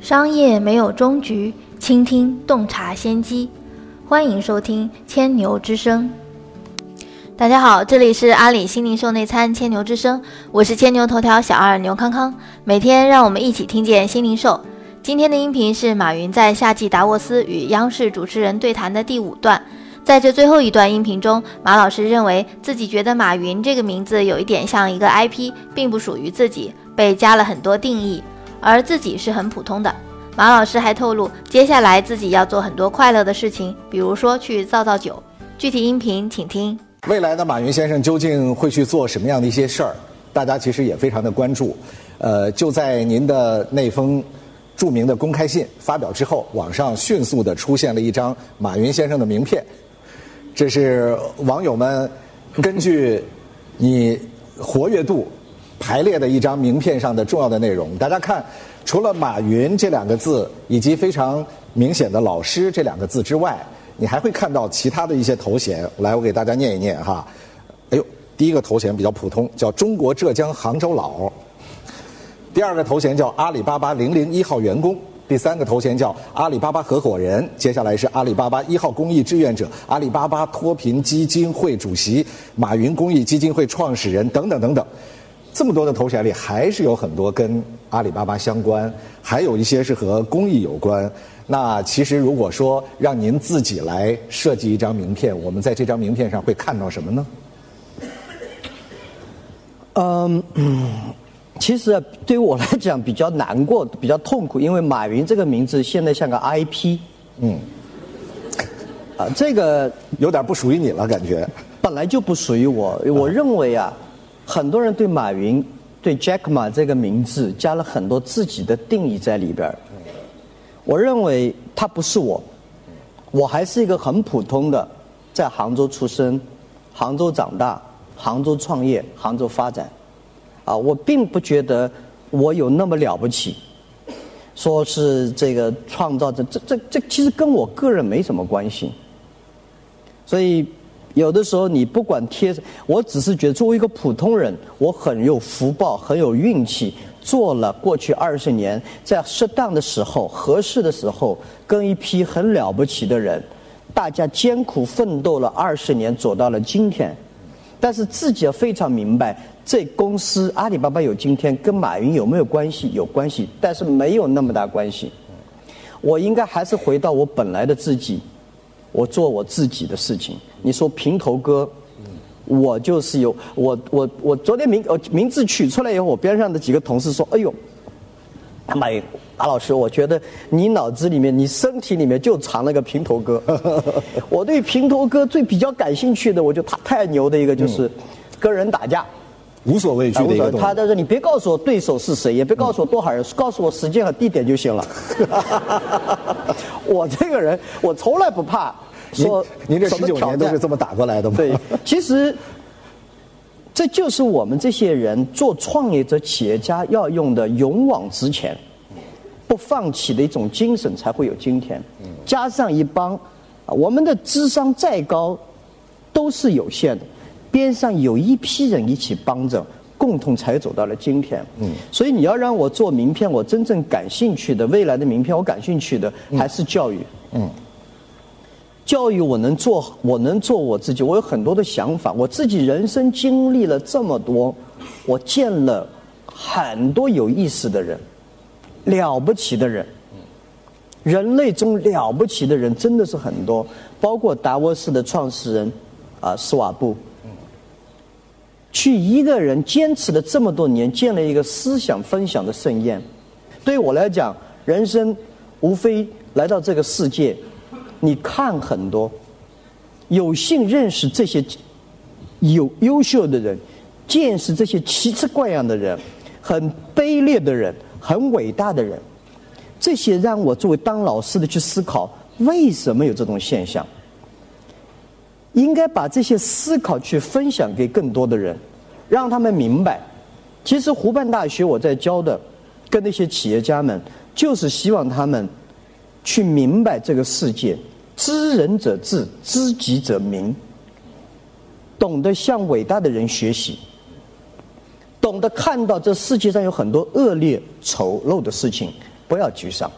商业没有终局，倾听洞察先机。欢迎收听千牛之声。大家好，这里是阿里新零售内参千牛之声，我是千牛头条小二牛康康。每天让我们一起听见新零售。今天的音频是马云在夏季达沃斯与央视主持人对谈的第五段。在这最后一段音频中，马老师认为自己觉得马云这个名字有一点像一个 IP，并不属于自己，被加了很多定义。而自己是很普通的。马老师还透露，接下来自己要做很多快乐的事情，比如说去造造酒。具体音频请听。未来的马云先生究竟会去做什么样的一些事儿？大家其实也非常的关注。呃，就在您的那封著名的公开信发表之后，网上迅速的出现了一张马云先生的名片。这是网友们根据你活跃度。排列的一张名片上的重要的内容，大家看，除了“马云”这两个字以及非常明显的“老师”这两个字之外，你还会看到其他的一些头衔。来，我给大家念一念哈。哎呦，第一个头衔比较普通，叫“中国浙江杭州佬”。第二个头衔叫“阿里巴巴零零一号员工”。第三个头衔叫“阿里巴巴合伙人”。接下来是“阿里巴巴一号公益志愿者”、“阿里巴巴脱贫基金会主席”、“马云公益基金会创始人”等等等等。这么多的头衔里，还是有很多跟阿里巴巴相关，还有一些是和公益有关。那其实如果说让您自己来设计一张名片，我们在这张名片上会看到什么呢？嗯，其实对于我来讲比较难过、比较痛苦，因为马云这个名字现在像个 IP。嗯。啊，这个有点不属于你了，感觉。本来就不属于我，我认为啊。很多人对马云、对 Jack Ma 这个名字加了很多自己的定义在里边我认为他不是我，我还是一个很普通的，在杭州出生、杭州长大、杭州创业、杭州发展。啊，我并不觉得我有那么了不起，说是这个创造这这这这，其实跟我个人没什么关系。所以。有的时候你不管贴，我只是觉得作为一个普通人，我很有福报，很有运气，做了过去二十年，在适当的时候、合适的时候，跟一批很了不起的人，大家艰苦奋斗了二十年，走到了今天。但是自己非常明白，这公司阿里巴巴有今天，跟马云有没有关系？有关系，但是没有那么大关系。我应该还是回到我本来的自己。我做我自己的事情。你说平头哥，我就是有我我我昨天名呃名字取出来以后，我边上的几个同事说：“哎呦，他妈马老师，我觉得你脑子里面、你身体里面就藏了个平头哥。”我对平头哥最比较感兴趣的，我就他太牛的一个就是跟人打架，无所畏惧的一个他他说：“你别告诉我对手是谁，也别告诉我多少人，告诉我时间和地点就行了。”我这个人，我从来不怕。说您这十九年都是这么打过来的吗？对，其实这就是我们这些人做创业者、企业家要用的勇往直前、不放弃的一种精神，才会有今天。加上一帮，我们的智商再高都是有限的，边上有一批人一起帮着，共同才走到了今天。嗯，所以你要让我做名片，我真正感兴趣的未来的名片，我感兴趣的还是教育。嗯。教育我能做，我能做我自己。我有很多的想法，我自己人生经历了这么多，我见了很多有意思的人，了不起的人。人类中了不起的人真的是很多，包括达沃斯的创始人啊，施瓦布。去一个人坚持了这么多年，建了一个思想分享的盛宴。对我来讲，人生无非来到这个世界。你看很多，有幸认识这些有优秀的人，见识这些奇奇怪样的人，很卑劣的人，很伟大的人，这些让我作为当老师的去思考，为什么有这种现象？应该把这些思考去分享给更多的人，让他们明白，其实湖畔大学我在教的，跟那些企业家们，就是希望他们。去明白这个世界，知人者智，知己者明。懂得向伟大的人学习，懂得看到这世界上有很多恶劣丑陋的事情，不要沮丧。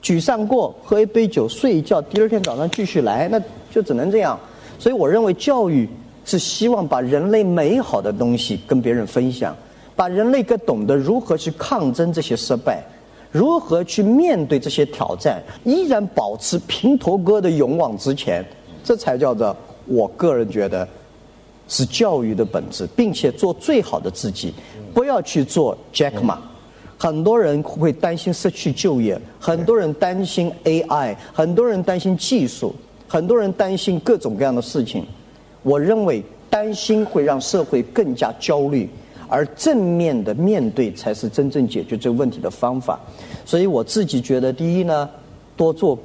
沮丧过，喝一杯酒，睡一觉，第二天早上继续来，那就只能这样。所以我认为教育是希望把人类美好的东西跟别人分享，把人类更懂得如何去抗争这些失败，如何去面对这些挑战，依然保持平头哥的勇往直前，这才叫做我个人觉得是教育的本质，并且做最好的自己，不要去做 Jack Ma。很多人会担心失去就业，很多人担心 AI，很多人担心技术，很多人担心各种各样的事情。我认为担心会让社会更加焦虑，而正面的面对才是真正解决这个问题的方法。所以我自己觉得，第一呢，多做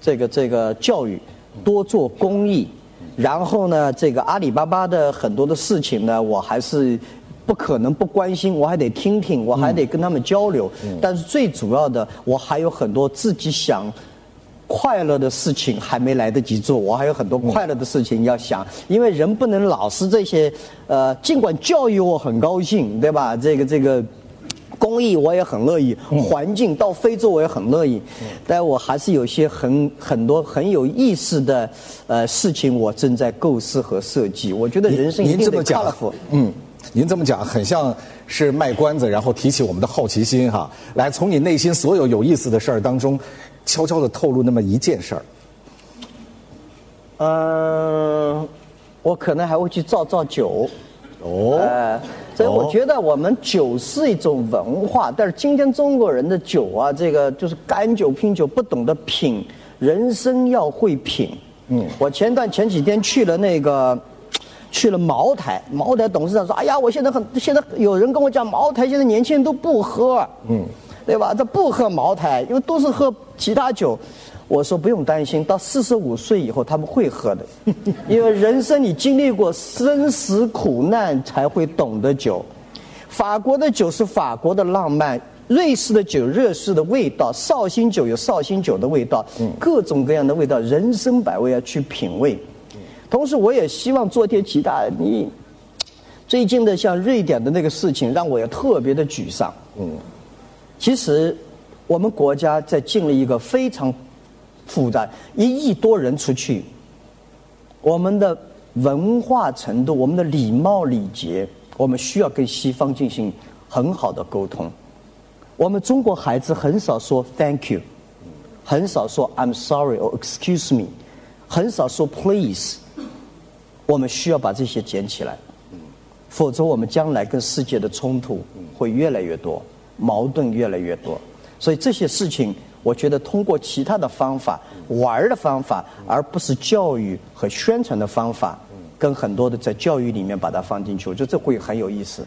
这个这个教育，多做公益，然后呢，这个阿里巴巴的很多的事情呢，我还是。不可能不关心，我还得听听，我还得跟他们交流。但是最主要的，我还有很多自己想快乐的事情还没来得及做，我还有很多快乐的事情要想。因为人不能老是这些，呃，尽管教育我很高兴，对吧？这个这个公益我也很乐意，环境到非洲我也很乐意，但我还是有些很很多很有意思的呃事情，我正在构思和设计。我觉得人生一定得 colorful，嗯。您这么讲，很像是卖关子，然后提起我们的好奇心哈。来，从你内心所有有意思的事儿当中，悄悄的透露那么一件事儿。嗯，我可能还会去造造酒。哦。所以我觉得我们酒是一种文化，但是今天中国人的酒啊，这个就是干酒、拼酒，不懂得品。人生要会品。嗯。我前段前几天去了那个。去了茅台，茅台董事长说：“哎呀，我现在很，现在有人跟我讲，茅台现在年轻人都不喝，嗯，对吧？这不喝茅台，因为都是喝其他酒。我说不用担心，到四十五岁以后他们会喝的，因为人生你经历过生死苦难才会懂得酒。法国的酒是法国的浪漫，瑞士的酒瑞士的味道，绍兴酒有绍兴酒的味道，各种各样的味道，人生百味要去品味。”同时，我也希望做点其他。你最近的像瑞典的那个事情，让我也特别的沮丧。嗯，其实我们国家在经历一个非常复杂，一亿多人出去，我们的文化程度、我们的礼貌礼节，我们需要跟西方进行很好的沟通。我们中国孩子很少说 “thank you”，很少说 “I'm sorry” 或 “excuse me”，很少说 “please”。我们需要把这些捡起来，否则我们将来跟世界的冲突会越来越多，矛盾越来越多。所以这些事情，我觉得通过其他的方法、玩的方法，而不是教育和宣传的方法，跟很多的在教育里面把它放进去，我觉得这会很有意思。